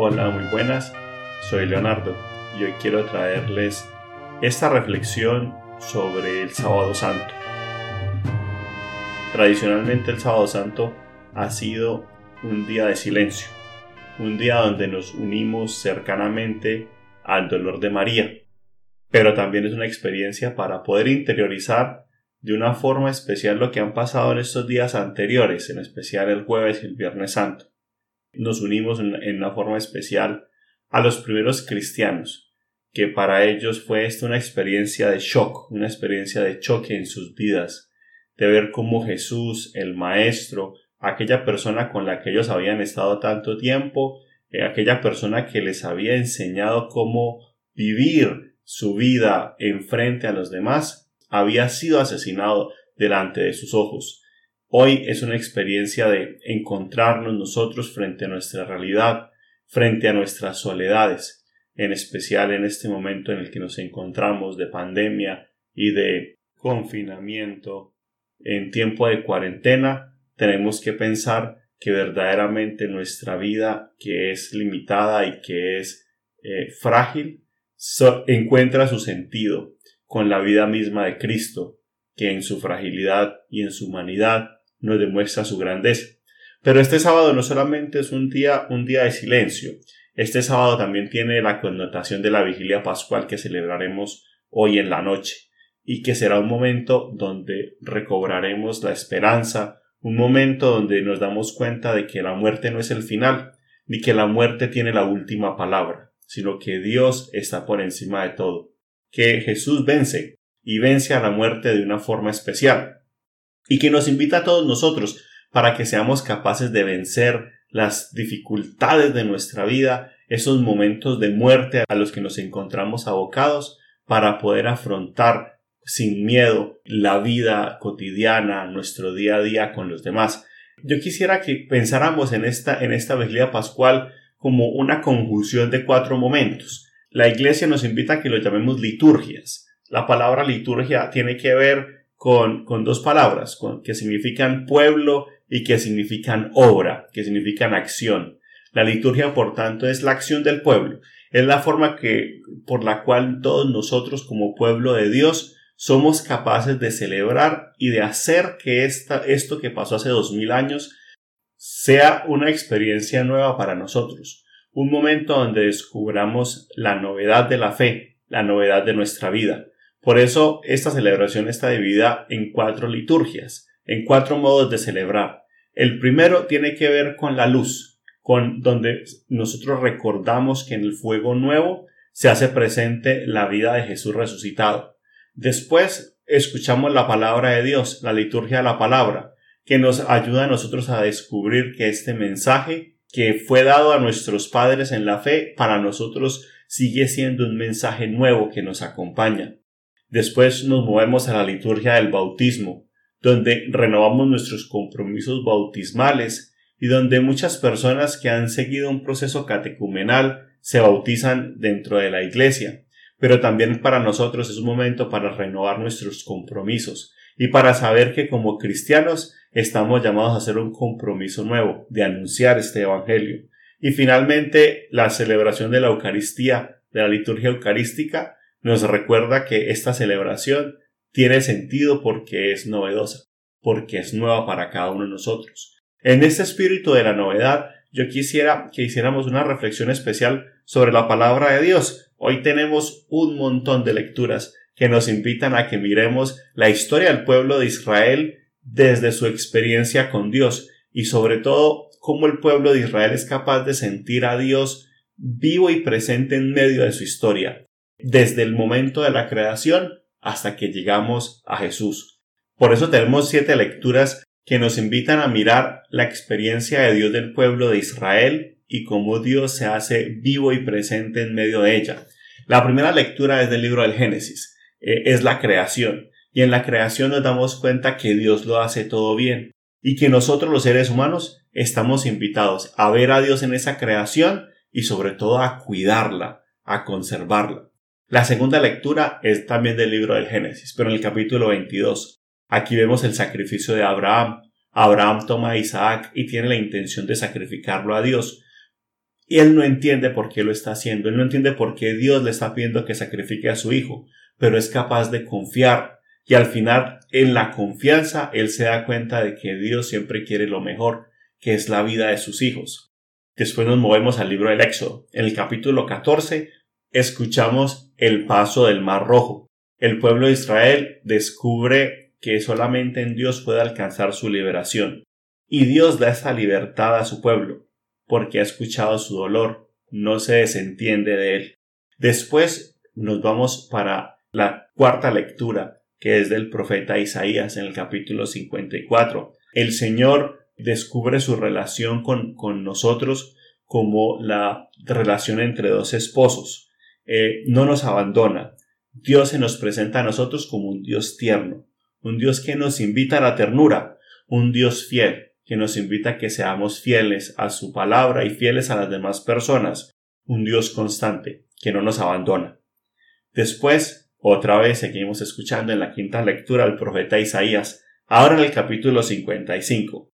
Hola, muy buenas. Soy Leonardo y hoy quiero traerles esta reflexión sobre el sábado santo. Tradicionalmente el sábado santo ha sido un día de silencio, un día donde nos unimos cercanamente al dolor de María, pero también es una experiencia para poder interiorizar de una forma especial lo que han pasado en estos días anteriores, en especial el jueves y el viernes santo nos unimos en, una forma especial a los primeros cristianos, que para ellos fue esto una experiencia de shock, una experiencia de choque en sus vidas, de ver cómo Jesús, el Maestro, aquella persona con la que ellos habían estado tanto tiempo, eh, aquella persona que les había enseñado cómo vivir su vida en frente a los demás, había sido asesinado delante de sus ojos. Hoy es una experiencia de encontrarnos nosotros frente a nuestra realidad, frente a nuestras soledades, en especial en este momento en el que nos encontramos de pandemia y de confinamiento. En tiempo de cuarentena tenemos que pensar que verdaderamente nuestra vida, que es limitada y que es eh, frágil, encuentra su sentido con la vida misma de Cristo, que en su fragilidad y en su humanidad nos demuestra su grandeza. Pero este sábado no solamente es un día, un día de silencio, este sábado también tiene la connotación de la vigilia pascual que celebraremos hoy en la noche, y que será un momento donde recobraremos la esperanza, un momento donde nos damos cuenta de que la muerte no es el final, ni que la muerte tiene la última palabra, sino que Dios está por encima de todo, que Jesús vence, y vence a la muerte de una forma especial, y que nos invita a todos nosotros para que seamos capaces de vencer las dificultades de nuestra vida, esos momentos de muerte a los que nos encontramos abocados, para poder afrontar sin miedo la vida cotidiana, nuestro día a día con los demás. Yo quisiera que pensáramos en esta, en esta vigilia pascual como una conjunción de cuatro momentos. La iglesia nos invita a que lo llamemos liturgias. La palabra liturgia tiene que ver con, dos palabras que significan pueblo y que significan obra, que significan acción. La liturgia, por tanto, es la acción del pueblo. Es la forma que, por la cual todos nosotros como pueblo de Dios somos capaces de celebrar y de hacer que esta, esto que pasó hace dos mil años sea una experiencia nueva para nosotros. Un momento donde descubramos la novedad de la fe, la novedad de nuestra vida. Por eso esta celebración está dividida en cuatro liturgias, en cuatro modos de celebrar. El primero tiene que ver con la luz, con donde nosotros recordamos que en el fuego nuevo se hace presente la vida de Jesús resucitado. Después escuchamos la palabra de Dios, la liturgia de la palabra, que nos ayuda a nosotros a descubrir que este mensaje que fue dado a nuestros padres en la fe, para nosotros sigue siendo un mensaje nuevo que nos acompaña. Después nos movemos a la liturgia del bautismo, donde renovamos nuestros compromisos bautismales y donde muchas personas que han seguido un proceso catecumenal se bautizan dentro de la iglesia. Pero también para nosotros es un momento para renovar nuestros compromisos y para saber que como cristianos estamos llamados a hacer un compromiso nuevo de anunciar este Evangelio. Y finalmente la celebración de la Eucaristía, de la liturgia eucarística, nos recuerda que esta celebración tiene sentido porque es novedosa, porque es nueva para cada uno de nosotros. En este espíritu de la novedad, yo quisiera que hiciéramos una reflexión especial sobre la palabra de Dios. Hoy tenemos un montón de lecturas que nos invitan a que miremos la historia del pueblo de Israel desde su experiencia con Dios y sobre todo cómo el pueblo de Israel es capaz de sentir a Dios vivo y presente en medio de su historia desde el momento de la creación hasta que llegamos a Jesús. Por eso tenemos siete lecturas que nos invitan a mirar la experiencia de Dios del pueblo de Israel y cómo Dios se hace vivo y presente en medio de ella. La primera lectura es del libro del Génesis, eh, es la creación, y en la creación nos damos cuenta que Dios lo hace todo bien, y que nosotros los seres humanos estamos invitados a ver a Dios en esa creación y sobre todo a cuidarla, a conservarla. La segunda lectura es también del libro del Génesis, pero en el capítulo 22. Aquí vemos el sacrificio de Abraham. Abraham toma a Isaac y tiene la intención de sacrificarlo a Dios. Y él no entiende por qué lo está haciendo, él no entiende por qué Dios le está pidiendo que sacrifique a su hijo, pero es capaz de confiar. Y al final, en la confianza, él se da cuenta de que Dios siempre quiere lo mejor, que es la vida de sus hijos. Después nos movemos al libro del Éxodo. En el capítulo 14 escuchamos el paso del Mar Rojo. El pueblo de Israel descubre que solamente en Dios puede alcanzar su liberación. Y Dios da esa libertad a su pueblo porque ha escuchado su dolor, no se desentiende de él. Después nos vamos para la cuarta lectura, que es del profeta Isaías en el capítulo 54. El Señor descubre su relación con, con nosotros como la relación entre dos esposos. Eh, no nos abandona. Dios se nos presenta a nosotros como un Dios tierno, un Dios que nos invita a la ternura, un Dios fiel que nos invita a que seamos fieles a su palabra y fieles a las demás personas, un Dios constante, que no nos abandona. Después, otra vez seguimos escuchando en la quinta lectura al profeta Isaías, ahora en el capítulo 55.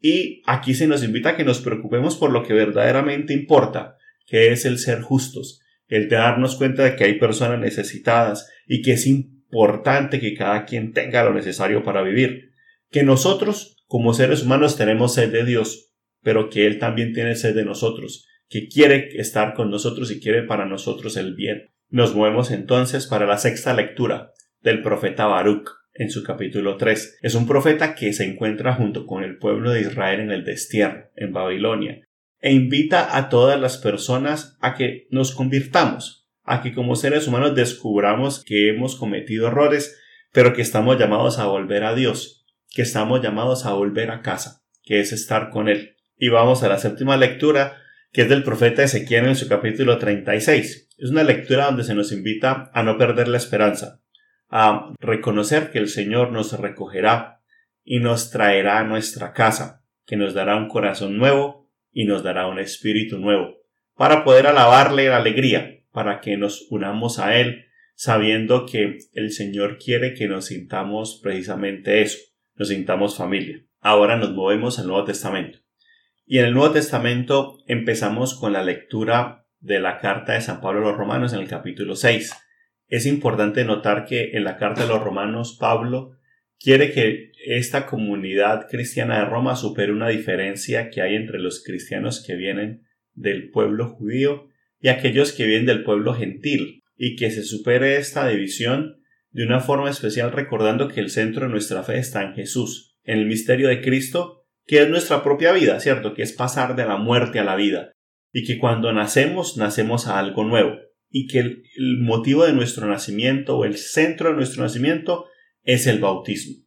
Y aquí se nos invita a que nos preocupemos por lo que verdaderamente importa, que es el ser justos, el de darnos cuenta de que hay personas necesitadas y que es importante que cada quien tenga lo necesario para vivir, que nosotros como seres humanos tenemos sed de Dios, pero que Él también tiene sed de nosotros, que quiere estar con nosotros y quiere para nosotros el bien. Nos movemos entonces para la sexta lectura del profeta Baruch en su capítulo 3. Es un profeta que se encuentra junto con el pueblo de Israel en el destierro, en Babilonia, e invita a todas las personas a que nos convirtamos, a que como seres humanos descubramos que hemos cometido errores, pero que estamos llamados a volver a Dios, que estamos llamados a volver a casa, que es estar con Él. Y vamos a la séptima lectura, que es del profeta Ezequiel en su capítulo 36. Es una lectura donde se nos invita a no perder la esperanza, a reconocer que el Señor nos recogerá y nos traerá a nuestra casa, que nos dará un corazón nuevo y nos dará un espíritu nuevo, para poder alabarle en alegría, para que nos unamos a Él, sabiendo que el Señor quiere que nos sintamos precisamente eso, nos sintamos familia. Ahora nos movemos al Nuevo Testamento. Y en el Nuevo Testamento empezamos con la lectura de la carta de San Pablo a los Romanos en el capítulo 6. Es importante notar que en la carta de los Romanos Pablo quiere que esta comunidad cristiana de Roma supere una diferencia que hay entre los cristianos que vienen del pueblo judío y aquellos que vienen del pueblo gentil, y que se supere esta división de una forma especial recordando que el centro de nuestra fe está en Jesús, en el misterio de Cristo, que es nuestra propia vida, ¿cierto? Que es pasar de la muerte a la vida, y que cuando nacemos, nacemos a algo nuevo, y que el, motivo de nuestro nacimiento o el centro de nuestro nacimiento es el bautismo.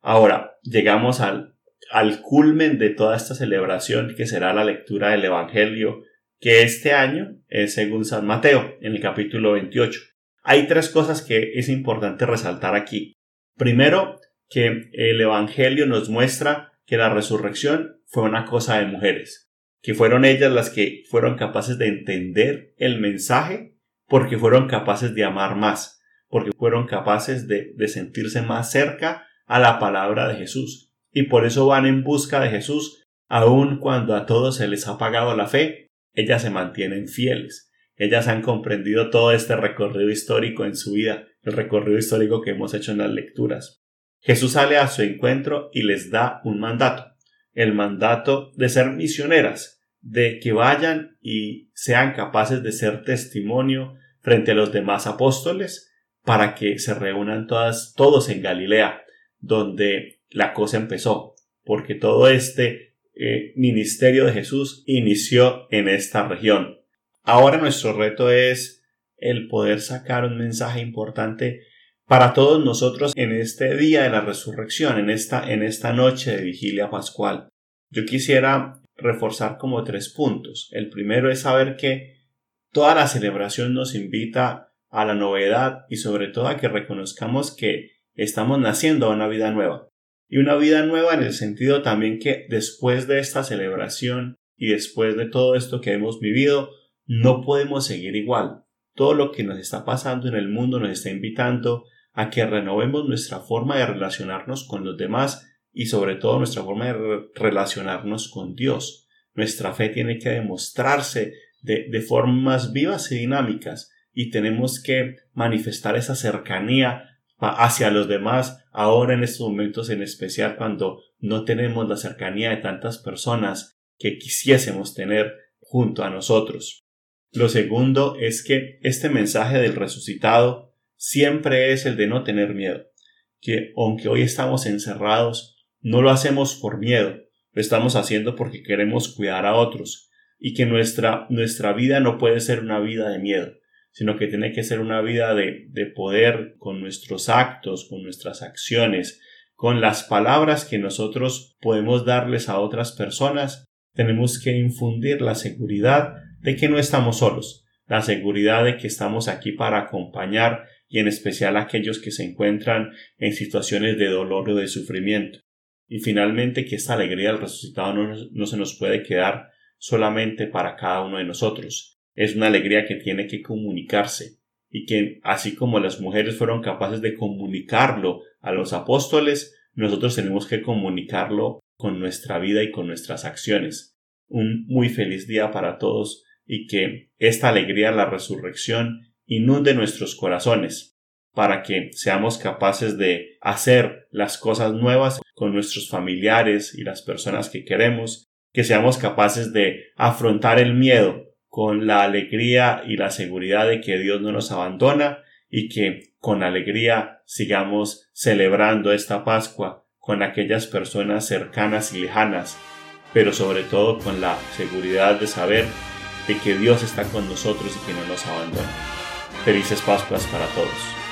Ahora, llegamos al, al culmen de toda esta celebración que será la lectura del Evangelio, que este año es según San Mateo, en el capítulo 28. Hay tres cosas que es importante resaltar aquí. Primero, que el Evangelio nos muestra que la resurrección fue una cosa de mujeres, que fueron ellas las que fueron capaces de entender el mensaje porque fueron capaces de amar más, porque fueron capaces de, de sentirse más cerca a la palabra de Jesús. Y por eso van en busca de Jesús, aun cuando a todos se les ha pagado la fe, ellas se mantienen fieles. Ellas han comprendido todo este recorrido histórico en su vida, el recorrido histórico que hemos hecho en las lecturas. Jesús sale a su encuentro y les da un mandato, el mandato de ser misioneras, de que vayan y sean capaces de ser testimonio frente a los demás apóstoles para que se reúnan todas, todos en Galilea, donde la cosa empezó, porque todo este eh, ministerio de Jesús inició en esta región. Ahora nuestro reto es el poder sacar un mensaje importante para todos nosotros en este día de la resurrección, en esta, en esta noche de vigilia pascual. Yo quisiera reforzar como tres puntos. El primero es saber que toda la celebración nos invita a la novedad y sobre todo a que reconozcamos que estamos naciendo a una vida nueva. Y una vida nueva en el sentido también que después de esta celebración y después de todo esto que hemos vivido, no podemos seguir igual. Todo lo que nos está pasando en el mundo nos está invitando a que renovemos nuestra forma de relacionarnos con los demás y sobre todo nuestra forma de relacionarnos con Dios. nuestra fe tiene que demostrarse de, de formas vivas y dinámicas y tenemos que manifestar esa cercanía hacia los demás ahora en estos momentos en especial cuando no tenemos la cercanía de tantas personas que quisiésemos tener junto a nosotros. Lo segundo es que este mensaje del resucitado siempre es el de no tener miedo, que aunque hoy estamos encerrados, no lo hacemos por miedo, lo estamos haciendo porque queremos cuidar a otros, y que nuestra, nuestra vida no puede ser una vida de miedo, sino que tiene que ser una vida de, de poder con nuestros actos, con nuestras acciones, con las palabras que nosotros podemos darles a otras personas, tenemos que infundir la seguridad de que no estamos solos, la seguridad de que estamos aquí para acompañar y en especial aquellos que se encuentran en situaciones de dolor o de sufrimiento. Y finalmente que esta alegría del resucitado no, no se nos puede quedar solamente para cada uno de nosotros, es una alegría que tiene que comunicarse y que así como las mujeres fueron capaces de comunicarlo a los apóstoles, nosotros tenemos que comunicarlo con nuestra vida y con nuestras acciones. Un muy feliz día para todos y que esta alegría la resurrección inunde nuestros corazones para que seamos capaces de hacer las cosas nuevas con nuestros familiares y las personas que queremos, que seamos capaces de afrontar el miedo con la alegría y la seguridad de que Dios no nos abandona y que con alegría sigamos celebrando esta Pascua con aquellas personas cercanas y lejanas, pero sobre todo con la seguridad de saber de que Dios está con nosotros y que no nos abandona. Felices Pascuas para todos.